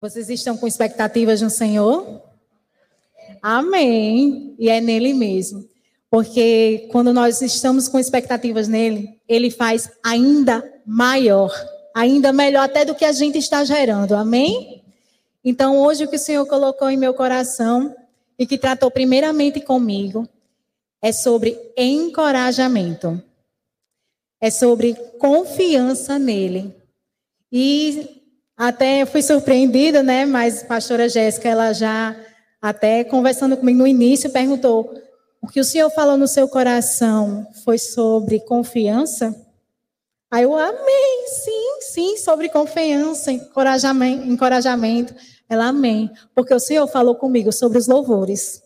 Vocês estão com expectativas no Senhor? Amém. E é nele mesmo. Porque quando nós estamos com expectativas nele, ele faz ainda maior, ainda melhor até do que a gente está gerando. Amém? Então, hoje o que o Senhor colocou em meu coração e que tratou primeiramente comigo é sobre encorajamento. É sobre confiança nele. E até fui surpreendida, né? Mas a pastora Jéssica, ela já, até conversando comigo no início, perguntou: o que o Senhor falou no seu coração foi sobre confiança? Aí eu amei, sim, sim, sobre confiança, encorajamento, encorajamento. Ela amém, porque o Senhor falou comigo sobre os louvores.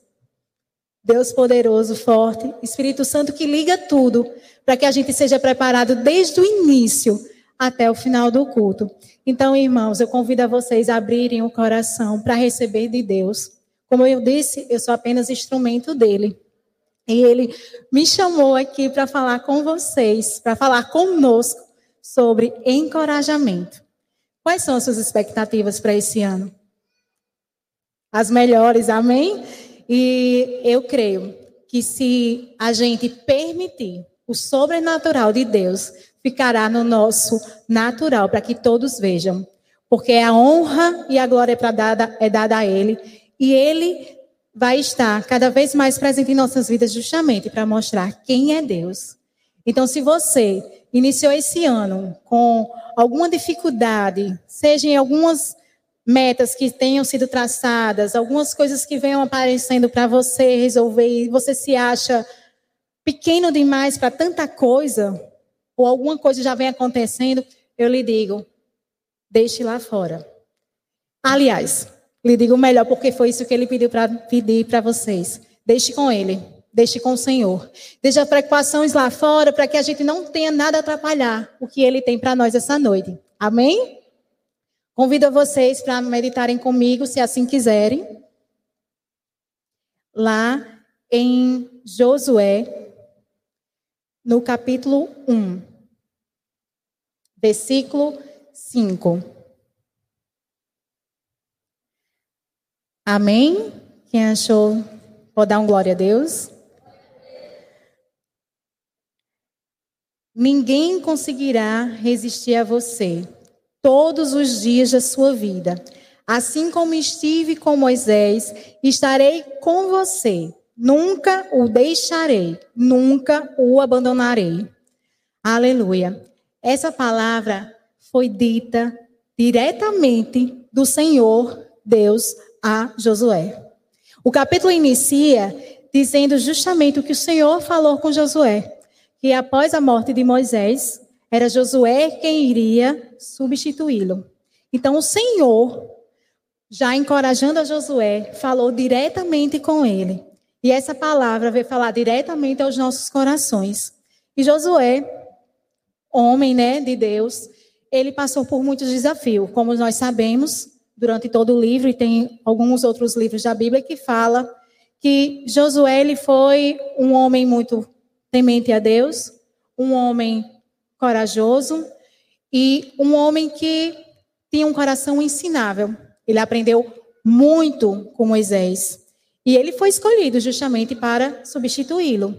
Deus poderoso, forte, Espírito Santo que liga tudo para que a gente seja preparado desde o início até o final do culto. Então, irmãos, eu convido a vocês a abrirem o coração para receber de Deus. Como eu disse, eu sou apenas instrumento dele. E ele me chamou aqui para falar com vocês, para falar conosco sobre encorajamento. Quais são as suas expectativas para esse ano? As melhores, amém? E eu creio que se a gente permitir o sobrenatural de Deus ficará no nosso natural, para que todos vejam. Porque a honra e a glória é, dada, é dada a Ele. E Ele vai estar cada vez mais presente em nossas vidas, justamente para mostrar quem é Deus. Então, se você iniciou esse ano com alguma dificuldade, seja em algumas metas que tenham sido traçadas, algumas coisas que venham aparecendo para você resolver e você se acha pequeno demais para tanta coisa, ou alguma coisa já vem acontecendo, eu lhe digo, deixe lá fora. Aliás, lhe digo melhor, porque foi isso que ele pediu para pedir para vocês. Deixe com ele, deixe com o Senhor. Deixe as preocupações lá fora para que a gente não tenha nada a atrapalhar o que ele tem para nós essa noite. Amém? Convido vocês para meditarem comigo, se assim quiserem. Lá em Josué, no capítulo 1, versículo 5. Amém? Quem achou, pode dar um glória a Deus. Ninguém conseguirá resistir a você todos os dias da sua vida. Assim como estive com Moisés, estarei com você. Nunca o deixarei, nunca o abandonarei. Aleluia. Essa palavra foi dita diretamente do Senhor Deus a Josué. O capítulo inicia dizendo justamente o que o Senhor falou com Josué, que após a morte de Moisés, era Josué quem iria substituí-lo. Então o Senhor, já encorajando a Josué, falou diretamente com ele. E essa palavra veio falar diretamente aos nossos corações. E Josué, homem, né, de Deus, ele passou por muitos desafios, como nós sabemos, durante todo o livro, e tem alguns outros livros da Bíblia que fala que Josué ele foi um homem muito temente a Deus, um homem corajoso e um homem que tinha um coração ensinável. Ele aprendeu muito com Moisés. E ele foi escolhido justamente para substituí-lo.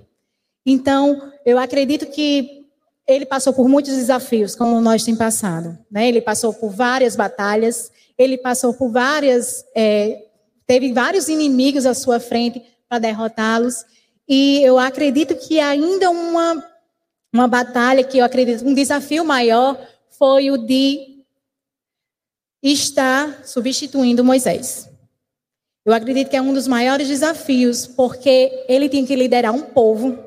Então, eu acredito que ele passou por muitos desafios, como nós temos passado. Né? Ele passou por várias batalhas, ele passou por várias, é, teve vários inimigos à sua frente para derrotá-los. E eu acredito que ainda uma, uma batalha que eu acredito, um desafio maior foi o de estar substituindo Moisés. Eu acredito que é um dos maiores desafios, porque ele tinha que liderar um povo,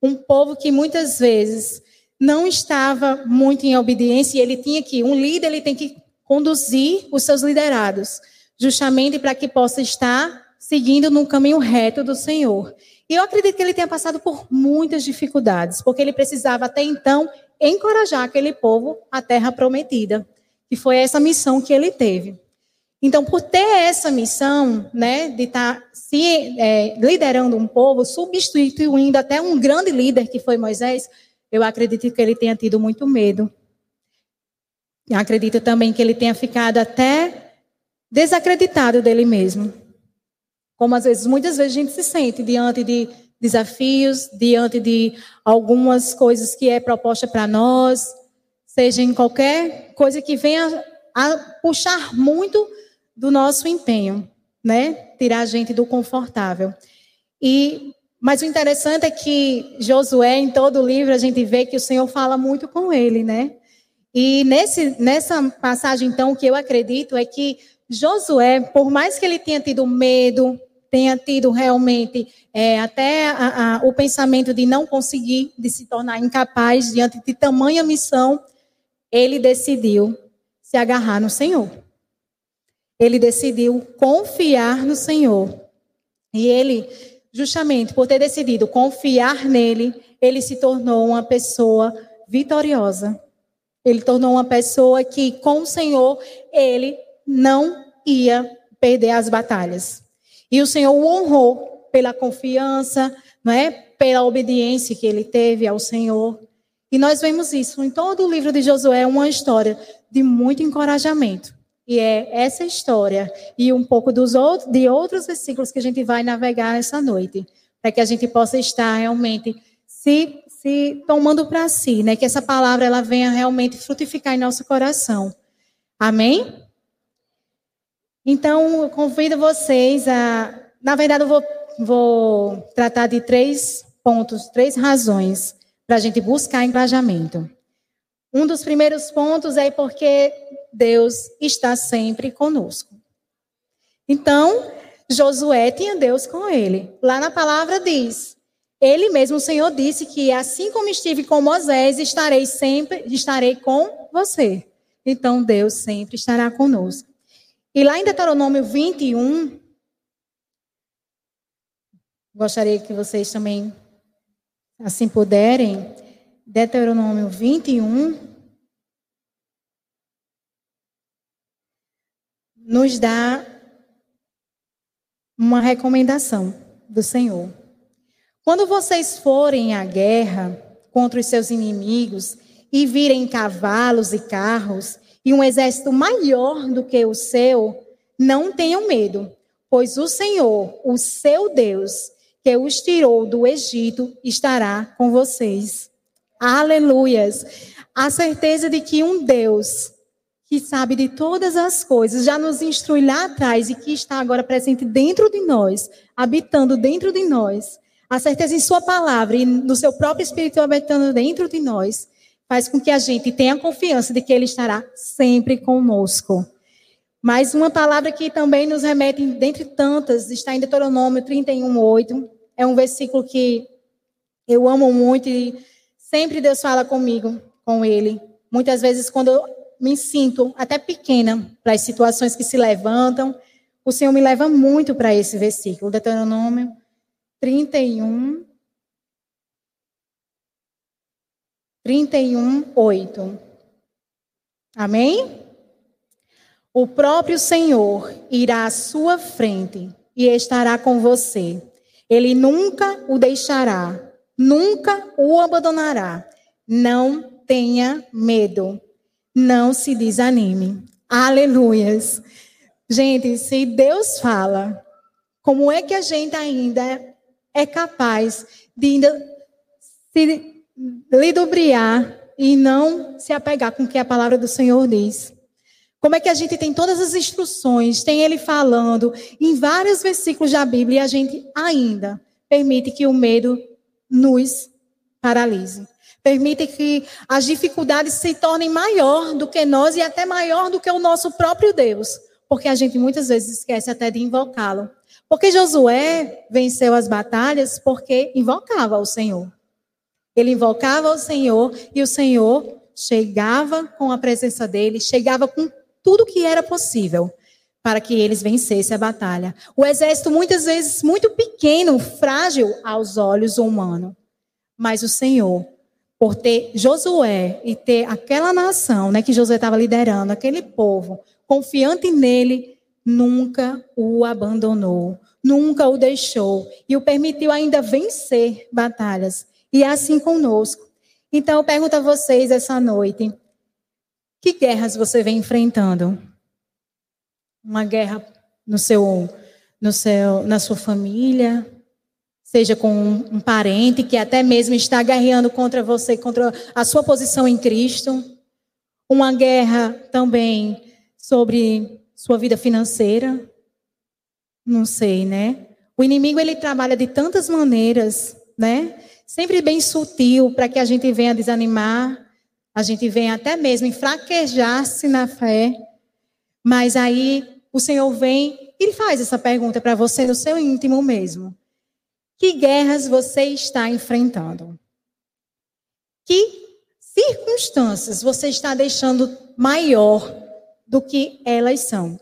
um povo que muitas vezes não estava muito em obediência, e ele tinha que, um líder, ele tem que conduzir os seus liderados, justamente para que possa estar seguindo no caminho reto do Senhor. E eu acredito que ele tenha passado por muitas dificuldades, porque ele precisava até então encorajar aquele povo à terra prometida, que foi essa missão que ele teve. Então, por ter essa missão, né, de estar tá se é, liderando um povo, substituindo até um grande líder que foi Moisés, eu acredito que ele tenha tido muito medo eu acredito também que ele tenha ficado até desacreditado dele mesmo. Como às vezes, muitas vezes a gente se sente diante de desafios, diante de algumas coisas que é proposta para nós, seja em qualquer coisa que venha a puxar muito do nosso empenho, né? Tirar a gente do confortável. E mas o interessante é que Josué, em todo o livro, a gente vê que o Senhor fala muito com ele, né? E nesse, nessa passagem, então, o que eu acredito é que Josué, por mais que ele tenha tido medo, tenha tido realmente é, até a, a, o pensamento de não conseguir, de se tornar incapaz diante de tamanha missão, ele decidiu se agarrar no Senhor. Ele decidiu confiar no Senhor. E ele, justamente por ter decidido confiar nele, ele se tornou uma pessoa vitoriosa. Ele tornou uma pessoa que, com o Senhor, ele não ia perder as batalhas. E o Senhor o honrou pela confiança, não é? Pela obediência que ele teve ao Senhor. E nós vemos isso em todo o livro de Josué, uma história de muito encorajamento. E é essa história e um pouco dos outros, de outros versículos que a gente vai navegar essa noite, para que a gente possa estar realmente se, se tomando para si, né? Que essa palavra ela venha realmente frutificar em nosso coração. Amém? Então, eu convido vocês a. Na verdade, eu vou, vou tratar de três pontos, três razões para a gente buscar engajamento. Um dos primeiros pontos é porque Deus está sempre conosco. Então, Josué tinha Deus com ele. Lá na palavra diz: Ele mesmo, o Senhor, disse que assim como estive com Moisés, estarei sempre, estarei com você. Então, Deus sempre estará conosco. E lá em Deuteronômio 21, gostaria que vocês também, assim puderem, Deuteronômio 21, nos dá uma recomendação do Senhor. Quando vocês forem à guerra contra os seus inimigos e virem cavalos e carros e um exército maior do que o seu, não tenham medo, pois o Senhor, o seu Deus, que os tirou do Egito, estará com vocês. Aleluias! A certeza de que um Deus que sabe de todas as coisas, já nos instrui lá atrás e que está agora presente dentro de nós, habitando dentro de nós, a certeza em Sua palavra e no seu próprio Espírito habitando dentro de nós, faz com que a gente tenha confiança de que Ele estará sempre conosco. Mas uma palavra que também nos remete, dentre tantas, está em Deuteronômio 31, 8. É um versículo que eu amo muito e sempre Deus fala comigo, com Ele. Muitas vezes, quando me sinto até pequena para as situações que se levantam, o Senhor me leva muito para esse versículo, Deuteronômio 31, 31, 8. Amém? O próprio Senhor irá à sua frente e estará com você. Ele nunca o deixará, nunca o abandonará. Não tenha medo, não se desanime. Aleluias. Gente, se Deus fala, como é que a gente ainda é capaz de ainda se lidobriar e não se apegar com o que a palavra do Senhor diz. Como é que a gente tem todas as instruções, tem ele falando em vários versículos da Bíblia e a gente ainda permite que o medo nos paralise. Permite que as dificuldades se tornem maior do que nós e até maior do que o nosso próprio Deus. Porque a gente muitas vezes esquece até de invocá-lo. Porque Josué venceu as batalhas porque invocava o Senhor. Ele invocava o Senhor e o Senhor chegava com a presença dele, chegava com tudo que era possível para que eles vencessem a batalha. O exército muitas vezes muito pequeno, frágil aos olhos humanos. Mas o Senhor, por ter Josué e ter aquela nação, né, que Josué estava liderando, aquele povo, confiante nele, nunca o abandonou, nunca o deixou e o permitiu ainda vencer batalhas. E é assim conosco. Então, eu pergunto a vocês essa noite: que guerras você vem enfrentando? uma guerra no seu, no seu, na sua família, seja com um, parente que até mesmo está guerreando contra você, contra a sua posição em Cristo, uma guerra também sobre sua vida financeira, não sei, né? O inimigo ele trabalha de tantas maneiras, né? Sempre bem sutil para que a gente venha desanimar, a gente venha até mesmo enfraquejar-se na fé. Mas aí o Senhor vem e faz essa pergunta para você no seu íntimo mesmo. Que guerras você está enfrentando? Que circunstâncias você está deixando maior do que elas são?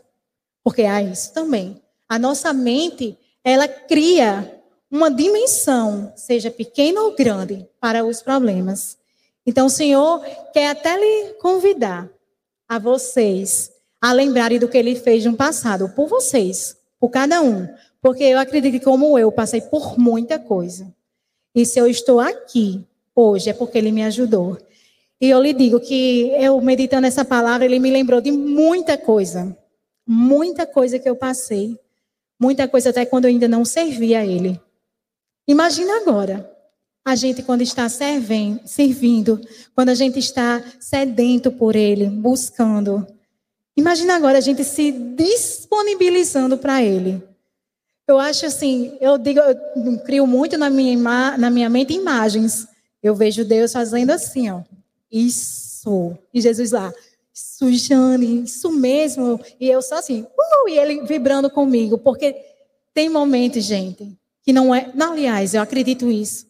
Porque há isso também. A nossa mente, ela cria uma dimensão, seja pequena ou grande, para os problemas. Então, o Senhor quer até lhe convidar a vocês a lembrarem do que ele fez no passado, por vocês, por cada um. Porque eu acredito que, como eu, passei por muita coisa. E se eu estou aqui hoje, é porque ele me ajudou. E eu lhe digo que eu, meditando essa palavra, ele me lembrou de muita coisa. Muita coisa que eu passei. Muita coisa até quando eu ainda não servia a ele. Imagina agora, a gente quando está servindo, servindo, quando a gente está sedento por ele, buscando. Imagina agora a gente se disponibilizando para ele. Eu acho assim, eu digo, eu crio muito na minha, na minha mente imagens. Eu vejo Deus fazendo assim, ó. Isso. E Jesus lá, isso, Jane, isso mesmo. E eu só assim, uh, e ele vibrando comigo. Porque tem momentos, gente, que não é. Não, aliás, eu acredito isso.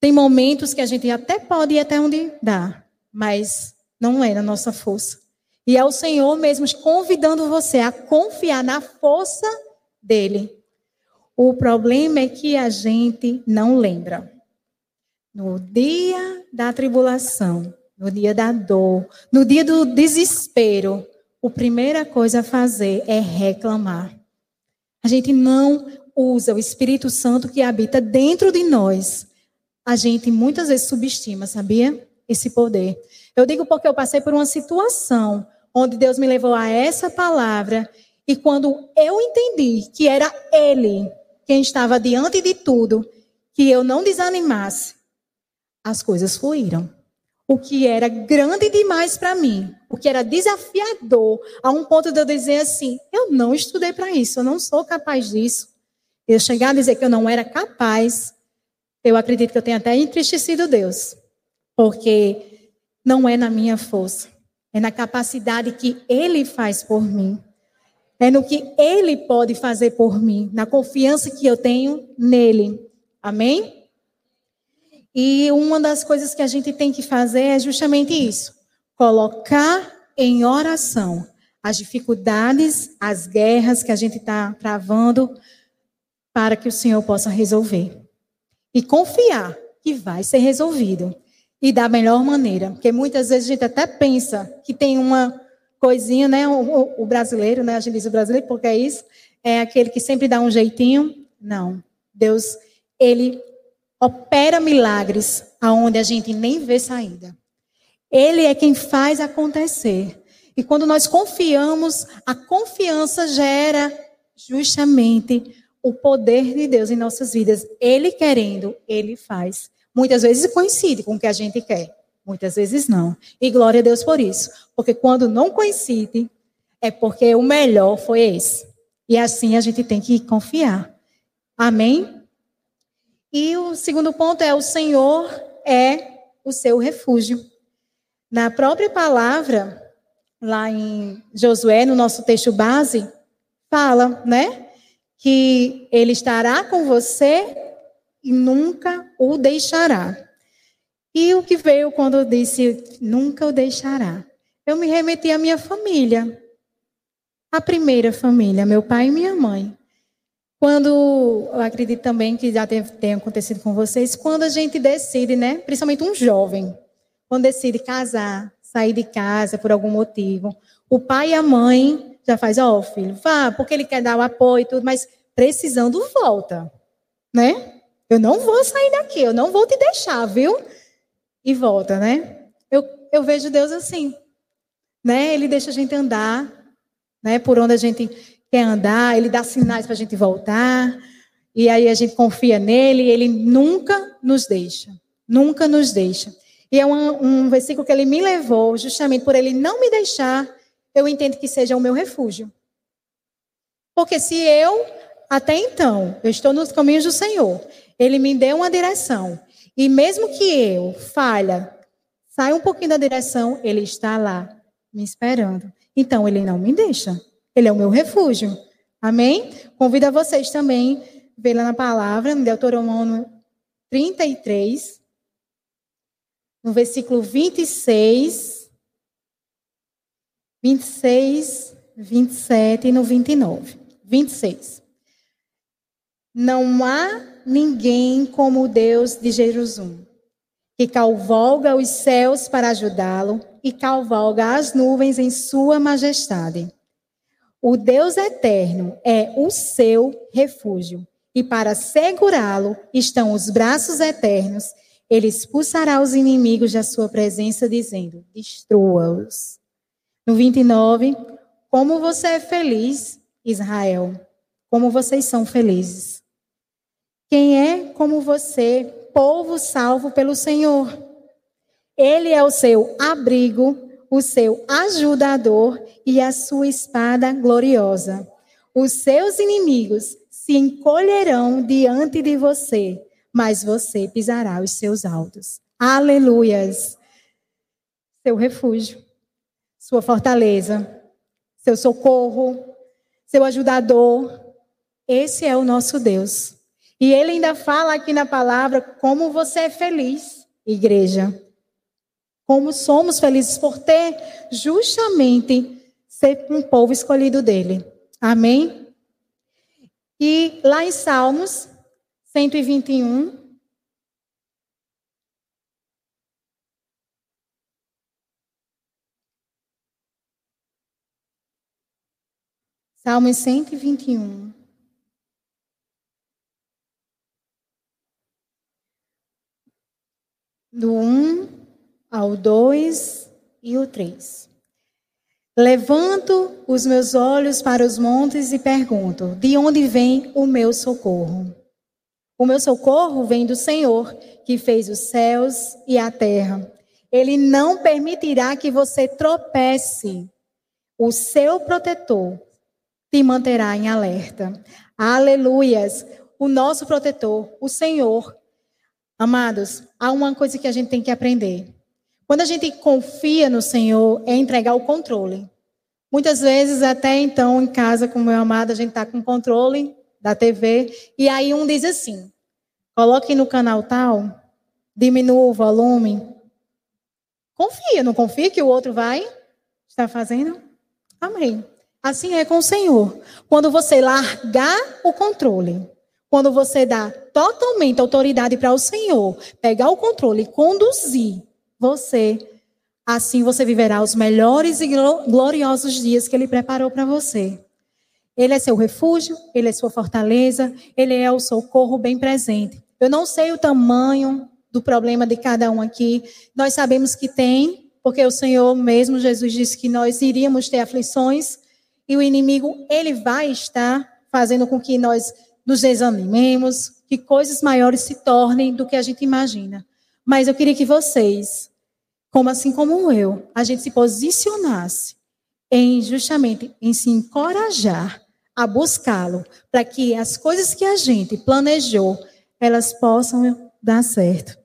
Tem momentos que a gente até pode ir até onde dá, mas não é na nossa força. E é o Senhor mesmo convidando você a confiar na força dele. O problema é que a gente não lembra. No dia da tribulação, no dia da dor, no dia do desespero, a primeira coisa a fazer é reclamar. A gente não usa o Espírito Santo que habita dentro de nós. A gente muitas vezes subestima, sabia? Esse poder. Eu digo porque eu passei por uma situação onde Deus me levou a essa palavra e quando eu entendi que era Ele quem estava diante de tudo, que eu não desanimasse, as coisas fluíram o que era grande demais para mim, o que era desafiador, a um ponto de eu dizer assim: eu não estudei para isso, eu não sou capaz disso. Eu chegar a dizer que eu não era capaz, eu acredito que eu tenho até entristecido Deus, porque não é na minha força, é na capacidade que Ele faz por mim. É no que Ele pode fazer por mim, na confiança que eu tenho nele. Amém? E uma das coisas que a gente tem que fazer é justamente isso: colocar em oração as dificuldades, as guerras que a gente está travando, para que o Senhor possa resolver. E confiar que vai ser resolvido. E da melhor maneira. Porque muitas vezes a gente até pensa que tem uma coisinha, né? O, o brasileiro, né? A gente diz o brasileiro porque é isso. É aquele que sempre dá um jeitinho. Não. Deus, ele opera milagres aonde a gente nem vê saída. Ele é quem faz acontecer. E quando nós confiamos, a confiança gera justamente o poder de Deus em nossas vidas. Ele querendo, ele faz. Muitas vezes coincide com o que a gente quer, muitas vezes não. E glória a Deus por isso. Porque quando não coincide, é porque o melhor foi esse. E assim a gente tem que confiar. Amém? E o segundo ponto é: o Senhor é o seu refúgio. Na própria palavra, lá em Josué, no nosso texto base, fala, né? Que ele estará com você e nunca o deixará. E o que veio quando disse nunca o deixará? Eu me remeti à minha família. A primeira família, meu pai e minha mãe. Quando, eu acredito também que já tenha acontecido com vocês, quando a gente decide, né, principalmente um jovem, quando decide casar, sair de casa por algum motivo, o pai e a mãe já faz, ó, oh, filho, vá, porque ele quer dar o apoio e tudo, mas precisando volta, né? Eu não vou sair daqui, eu não vou te deixar, viu? E volta, né? Eu, eu vejo Deus assim, né? Ele deixa a gente andar, né? Por onde a gente quer andar, ele dá sinais para a gente voltar. E aí a gente confia nele, e ele nunca nos deixa. Nunca nos deixa. E é um, um versículo que ele me levou, justamente por ele não me deixar, eu entendo que seja o meu refúgio. Porque se eu, até então, eu estou nos caminhos do Senhor, ele me deu uma direção, e mesmo que eu falha, saia um pouquinho da direção, ele está lá, me esperando. Então, ele não me deixa. Ele é o meu refúgio. Amém? Convido a vocês também ver lá na palavra, em Deuteronômio 33, no versículo 26, 26, 27 e no 29. 26. Não há ninguém como o Deus de Jerusalém, que cavalga os céus para ajudá-lo e cavalga as nuvens em sua majestade. O Deus eterno é o seu refúgio, e para segurá-lo estão os braços eternos. Ele expulsará os inimigos da sua presença, dizendo: Destrua-os. No 29, como você é feliz, Israel, como vocês são felizes. Quem é como você, povo salvo pelo Senhor? Ele é o seu abrigo, o seu ajudador e a sua espada gloriosa. Os seus inimigos se encolherão diante de você, mas você pisará os seus altos. Aleluias! Seu refúgio, sua fortaleza, seu socorro, seu ajudador. Esse é o nosso Deus. E ele ainda fala aqui na palavra como você é feliz, igreja. Como somos felizes por ter justamente ser um povo escolhido dele. Amém? E lá em Salmos 121, Salmos 121. Do 1 ao 2 e o 3. Levanto os meus olhos para os montes e pergunto: de onde vem o meu socorro? O meu socorro vem do Senhor, que fez os céus e a terra. Ele não permitirá que você tropece. O seu protetor te manterá em alerta. Aleluias! O nosso protetor, o Senhor. Amados, há uma coisa que a gente tem que aprender. Quando a gente confia no Senhor, é entregar o controle. Muitas vezes, até então, em casa com o meu amado, a gente está com controle da TV, e aí um diz assim: coloque no canal tal, diminua o volume. Confia, não confia que o outro vai estar fazendo? Amém. Assim é com o Senhor. Quando você largar o controle, quando você dá totalmente autoridade para o Senhor, pegar o controle e conduzir você, assim você viverá os melhores e gloriosos dias que Ele preparou para você. Ele é seu refúgio, Ele é sua fortaleza, Ele é o socorro bem presente. Eu não sei o tamanho do problema de cada um aqui. Nós sabemos que tem, porque o Senhor mesmo, Jesus disse que nós iríamos ter aflições e o inimigo, ele vai estar fazendo com que nós nos desanimemos, que coisas maiores se tornem do que a gente imagina. Mas eu queria que vocês, como assim como eu, a gente se posicionasse em justamente em se encorajar a buscá-lo, para que as coisas que a gente planejou, elas possam dar certo.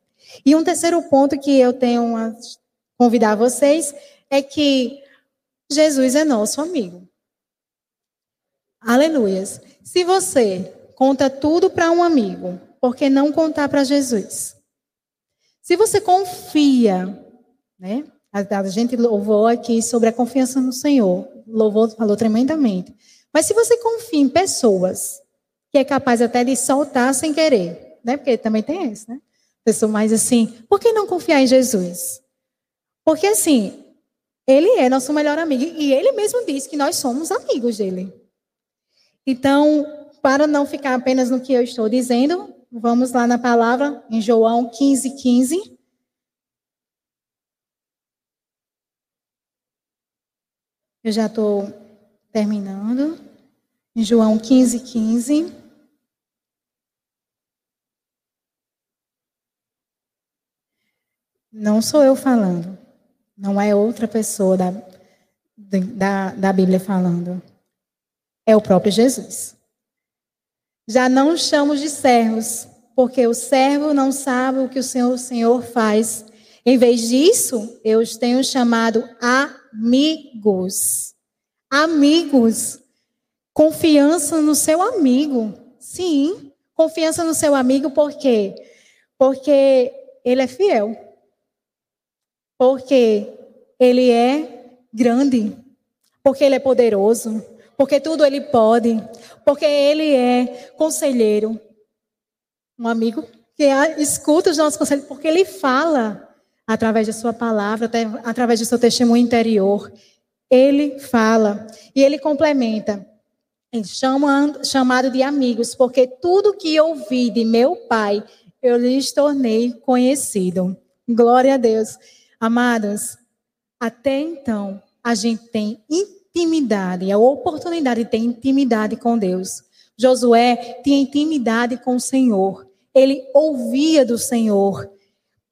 E um terceiro ponto que eu tenho a convidar vocês é que Jesus é nosso amigo. Aleluias. Se você conta tudo para um amigo, por que não contar para Jesus? Se você confia, né? A gente louvou aqui sobre a confiança no Senhor. Louvou, falou tremendamente. Mas se você confia em pessoas que é capaz até de soltar sem querer, né? Porque também tem isso, né? Pessoa mais assim, por que não confiar em Jesus? Porque assim, ele é nosso melhor amigo e ele mesmo diz que nós somos amigos dele. Então, para não ficar apenas no que eu estou dizendo, vamos lá na palavra, em João 15, 15. Eu já estou terminando. Em João 15, 15. Não sou eu falando. Não é outra pessoa da, da, da Bíblia falando. É o próprio Jesus. Já não chamamos de servos, porque o servo não sabe o que o Senhor, o Senhor faz. Em vez disso, eu os tenho chamado amigos. Amigos. Confiança no seu amigo. Sim, confiança no seu amigo, por quê? Porque ele é fiel. Porque ele é grande. Porque ele é poderoso. Porque tudo ele pode. Porque ele é conselheiro. Um amigo que escuta os nossos conselhos, porque ele fala através da sua palavra, até através do seu testemunho interior. Ele fala e ele complementa, chamando, chamado de amigos, porque tudo que ouvi de meu pai, eu lhes tornei conhecido. Glória a Deus. Amados, até então, a gente tem intimidade, a oportunidade de ter intimidade com Deus. Josué tinha intimidade com o Senhor. Ele ouvia do Senhor.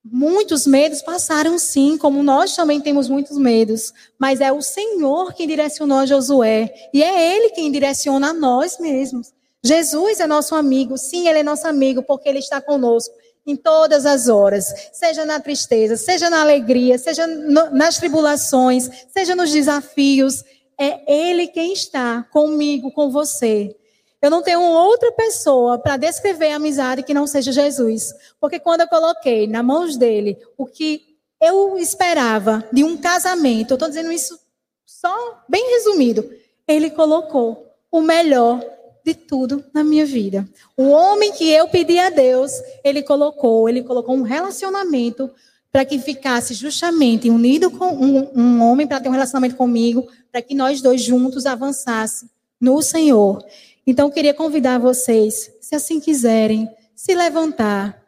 Muitos medos passaram sim, como nós também temos muitos medos, mas é o Senhor quem direcionou a Josué e é Ele quem direciona a nós mesmos. Jesus é nosso amigo, sim, Ele é nosso amigo porque Ele está conosco em todas as horas, seja na tristeza, seja na alegria, seja no, nas tribulações, seja nos desafios. É Ele quem está comigo, com você. Eu não tenho outra pessoa para descrever a amizade que não seja Jesus. Porque quando eu coloquei na mãos dele o que eu esperava de um casamento, eu estou dizendo isso só bem resumido, ele colocou o melhor de tudo na minha vida. O homem que eu pedi a Deus, ele colocou, ele colocou um relacionamento para que ficasse justamente unido com um, um homem para ter um relacionamento comigo, para que nós dois juntos avançassem no Senhor. Então, queria convidar vocês, se assim quiserem, se levantar,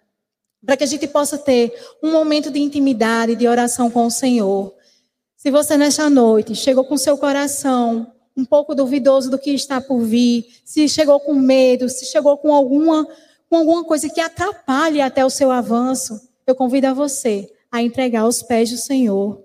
para que a gente possa ter um momento de intimidade, de oração com o Senhor. Se você nesta noite chegou com seu coração um pouco duvidoso do que está por vir, se chegou com medo, se chegou com alguma, com alguma coisa que atrapalhe até o seu avanço, eu convido a você a entregar os pés do Senhor.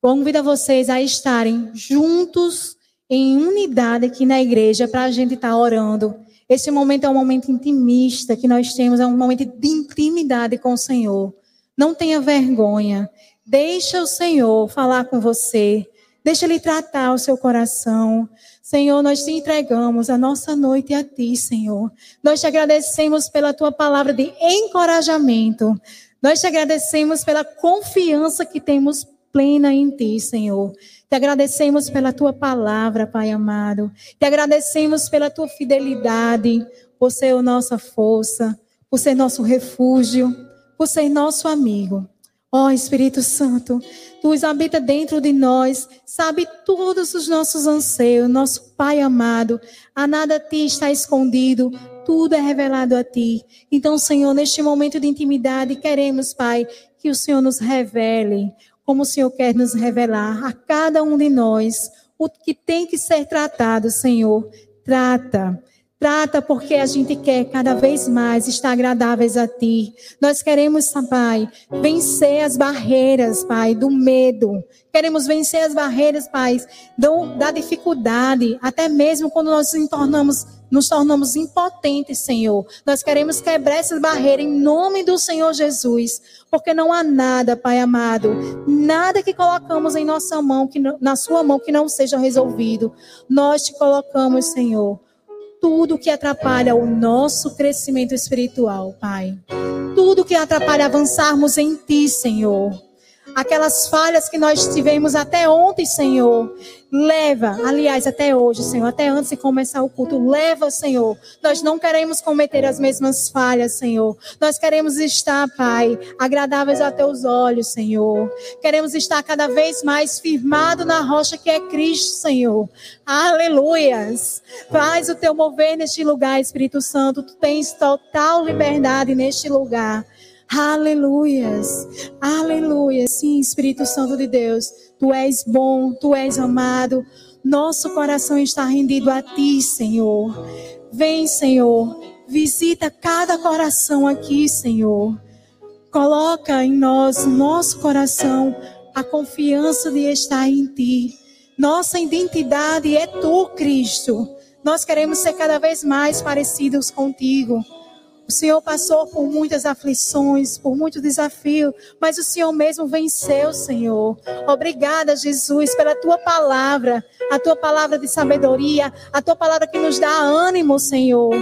Convido a vocês a estarem juntos em unidade aqui na igreja para a gente estar tá orando. Esse momento é um momento intimista que nós temos, é um momento de intimidade com o Senhor. Não tenha vergonha. Deixa o Senhor falar com você. Deixa Ele tratar o seu coração. Senhor, nós te entregamos a nossa noite a Ti, Senhor. Nós te agradecemos pela Tua palavra de encorajamento. Nós te agradecemos pela confiança que temos plena em Ti, Senhor. Te agradecemos pela tua palavra, Pai amado. Te agradecemos pela tua fidelidade, por ser a nossa força, por ser nosso refúgio, por ser nosso amigo. Ó oh, Espírito Santo, tu habita dentro de nós, sabe todos os nossos anseios, nosso Pai amado. A nada a ti está escondido, tudo é revelado a ti. Então, Senhor, neste momento de intimidade, queremos, Pai, que o Senhor nos revele como o Senhor quer nos revelar a cada um de nós o que tem que ser tratado, Senhor. Trata. Trata porque a gente quer cada vez mais estar agradáveis a Ti. Nós queremos, Pai, vencer as barreiras, Pai, do medo. Queremos vencer as barreiras, Pai, do, da dificuldade, até mesmo quando nós nos tornamos nos tornamos impotentes, Senhor. Nós queremos quebrar essas barreiras em nome do Senhor Jesus, porque não há nada, Pai amado, nada que colocamos em nossa mão, que na sua mão que não seja resolvido. Nós te colocamos, Senhor, tudo que atrapalha o nosso crescimento espiritual, Pai. Tudo que atrapalha avançarmos em ti, Senhor aquelas falhas que nós tivemos até ontem, Senhor. Leva, aliás, até hoje, Senhor, até antes de começar o culto, leva, Senhor. Nós não queremos cometer as mesmas falhas, Senhor. Nós queremos estar, Pai, agradáveis a teus olhos, Senhor. Queremos estar cada vez mais firmado na rocha que é Cristo, Senhor. Aleluias. Faz o teu mover neste lugar, Espírito Santo. Tu tens total liberdade neste lugar. Aleluias. Aleluia. Sim, Espírito Santo de Deus. Tu és bom, tu és amado. Nosso coração está rendido a Ti, Senhor. Vem, Senhor, visita cada coração aqui, Senhor. Coloca em nós, no nosso coração, a confiança de estar em Ti. Nossa identidade é Tu, Cristo. Nós queremos ser cada vez mais parecidos contigo. O Senhor passou por muitas aflições, por muitos desafios, mas o Senhor mesmo venceu, Senhor. Obrigada, Jesus, pela tua palavra, a tua palavra de sabedoria, a tua palavra que nos dá ânimo, Senhor.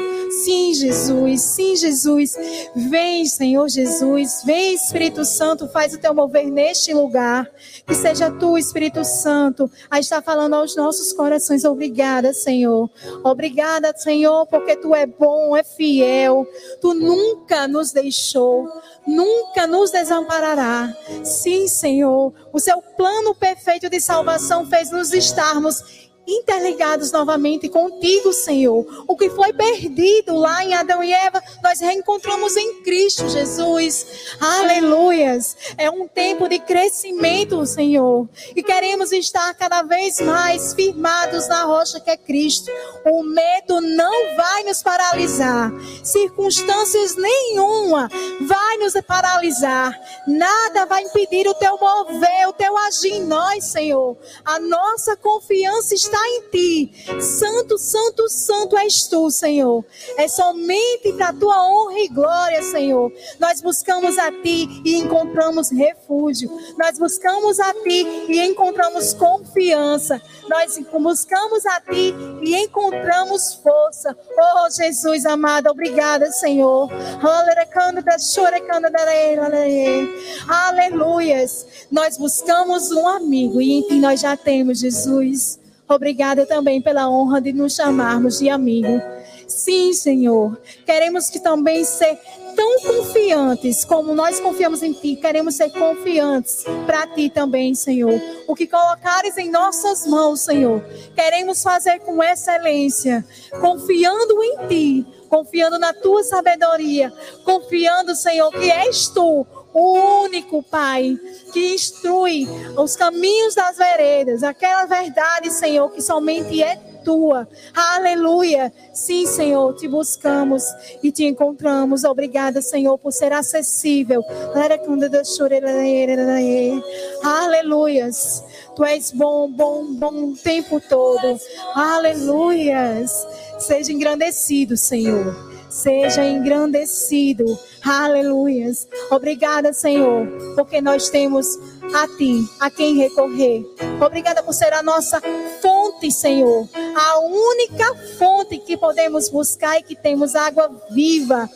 Sim, Jesus, sim, Jesus. Vem, Senhor Jesus, vem, Espírito Santo, faz o teu mover neste lugar. Que seja tu, Espírito Santo, a estar falando aos nossos corações. Obrigada, Senhor. Obrigada, Senhor, porque tu é bom, é fiel. Tu nunca nos deixou, nunca nos desamparará. Sim, Senhor, o seu plano perfeito de salvação fez nos estarmos interligados novamente contigo, Senhor. O que foi perdido lá em Adão e Eva, nós reencontramos em Cristo Jesus. Aleluias. É um tempo de crescimento, Senhor. E queremos estar cada vez mais firmados na rocha que é Cristo. O medo não vai nos paralisar. Circunstâncias nenhuma vai nos paralisar. Nada vai impedir o teu mover, o teu agir em nós, Senhor. A nossa confiança está está em ti. Santo, santo, santo és tu, Senhor. É somente para a tua honra e glória, Senhor. Nós buscamos a ti e encontramos refúgio. Nós buscamos a ti e encontramos confiança. Nós buscamos a ti e encontramos força. Oh, Jesus amado, obrigada, Senhor. Aleluias. Nós buscamos um amigo e em ti nós já temos, Jesus. Obrigada também pela honra de nos chamarmos de amigo. Sim, Senhor. Queremos que também ser tão confiantes como nós confiamos em Ti. Queremos ser confiantes para Ti também, Senhor. O que colocares em nossas mãos, Senhor, queremos fazer com excelência, confiando em Ti, confiando na Tua sabedoria, confiando, Senhor, que és Tu o único Pai que instrui os caminhos das veredas, aquela verdade, Senhor, que somente é tua. Aleluia. Sim, Senhor, te buscamos e te encontramos. Obrigada, Senhor, por ser acessível. Aleluias. Tu és bom, bom, bom o tempo todo. Aleluias. Seja engrandecido, Senhor seja engrandecido. Aleluias. Obrigada, Senhor, porque nós temos a Ti, a quem recorrer. Obrigada por ser a nossa fonte, Senhor. A única fonte que podemos buscar e que temos água viva.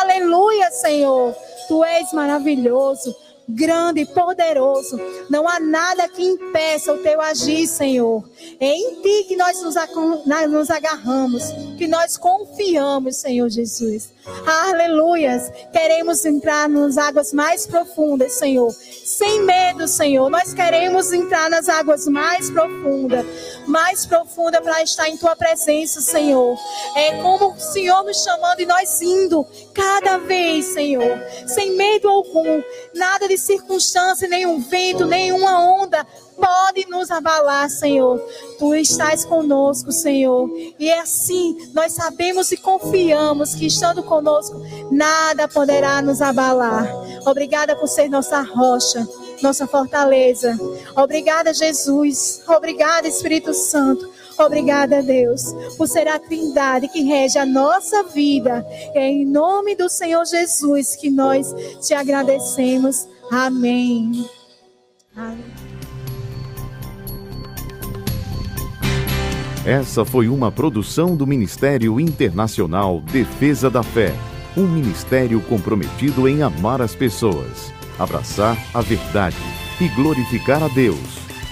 Aleluia, Senhor. Tu és maravilhoso grande e poderoso. Não há nada que impeça o teu agir, Senhor. É em ti que nós nos agarramos, que nós confiamos, Senhor Jesus. Aleluias. Queremos entrar nas águas mais profundas, Senhor. Sem medo, Senhor. Nós queremos entrar nas águas mais profundas. Mais profunda para estar em tua presença, Senhor. É como o Senhor nos chamando e nós indo cada vez, Senhor. Sem medo algum. Nada de circunstância, nenhum vento, nenhuma onda pode nos abalar, Senhor. Tu estás conosco, Senhor. E é assim, nós sabemos e confiamos que estando conosco, nada poderá nos abalar. Obrigada por ser nossa rocha, nossa fortaleza. Obrigada, Jesus. Obrigada, Espírito Santo. Obrigada, Deus, por ser a Trindade que rege a nossa vida. É em nome do Senhor Jesus que nós te agradecemos. Amém. Amém. Essa foi uma produção do Ministério Internacional Defesa da Fé, um ministério comprometido em amar as pessoas, abraçar a verdade e glorificar a Deus.